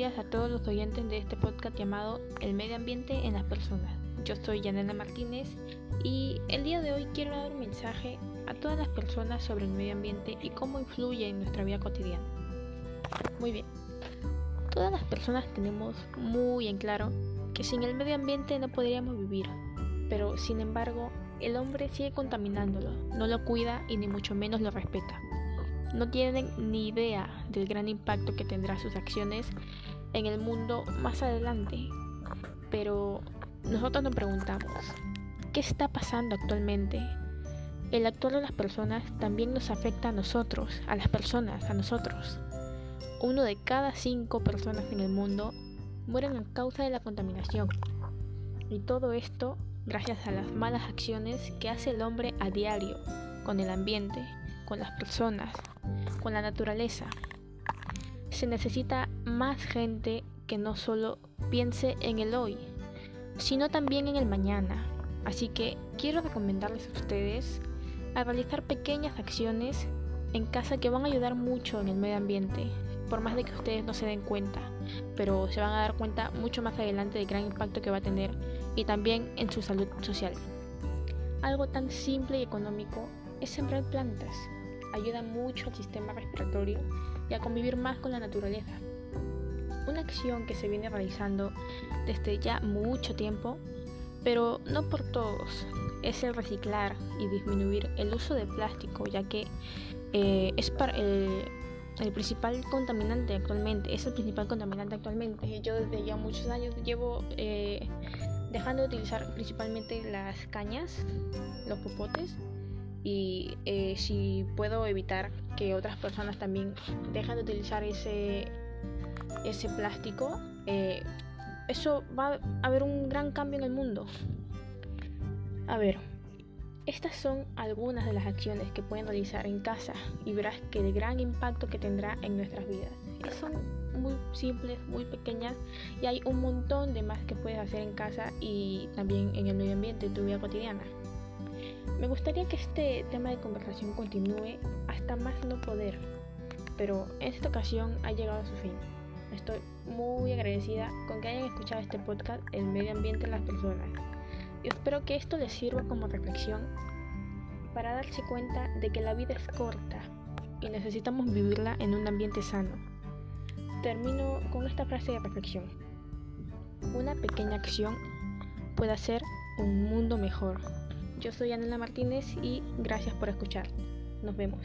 días a todos los oyentes de este podcast llamado El medio ambiente en las personas. Yo soy Yanela Martínez y el día de hoy quiero dar un mensaje a todas las personas sobre el medio ambiente y cómo influye en nuestra vida cotidiana. Muy bien, todas las personas tenemos muy en claro que sin el medio ambiente no podríamos vivir, pero sin embargo el hombre sigue contaminándolo, no lo cuida y ni mucho menos lo respeta no tienen ni idea del gran impacto que tendrá sus acciones en el mundo más adelante. Pero nosotros nos preguntamos, ¿qué está pasando actualmente? El actuar de las personas también nos afecta a nosotros, a las personas, a nosotros. Uno de cada cinco personas en el mundo mueren a causa de la contaminación. Y todo esto gracias a las malas acciones que hace el hombre a diario con el ambiente, con las personas, con la naturaleza. Se necesita más gente que no solo piense en el hoy, sino también en el mañana. Así que quiero recomendarles a ustedes a realizar pequeñas acciones en casa que van a ayudar mucho en el medio ambiente, por más de que ustedes no se den cuenta, pero se van a dar cuenta mucho más adelante del gran impacto que va a tener y también en su salud social. Algo tan simple y económico es sembrar plantas ayuda mucho al sistema respiratorio y a convivir más con la naturaleza. Una acción que se viene realizando desde ya mucho tiempo, pero no por todos, es el reciclar y disminuir el uso de plástico, ya que eh, es para el, principal contaminante actualmente, es el principal contaminante actualmente. Yo desde ya muchos años llevo eh, dejando de utilizar principalmente las cañas, los popotes y eh, si puedo evitar que otras personas también dejen de utilizar ese, ese plástico, eh, eso va a haber un gran cambio en el mundo. A ver, estas son algunas de las acciones que pueden realizar en casa y verás que el gran impacto que tendrá en nuestras vidas. Son muy simples, muy pequeñas y hay un montón de más que puedes hacer en casa y también en el medio ambiente, en tu vida cotidiana. Me gustaría que este tema de conversación continúe hasta más no poder, pero en esta ocasión ha llegado a su fin. Estoy muy agradecida con que hayan escuchado este podcast El medio ambiente en las personas. Y espero que esto les sirva como reflexión para darse cuenta de que la vida es corta y necesitamos vivirla en un ambiente sano. Termino con esta frase de reflexión. Una pequeña acción puede hacer un mundo mejor. Yo soy Anela Martínez y gracias por escuchar. Nos vemos.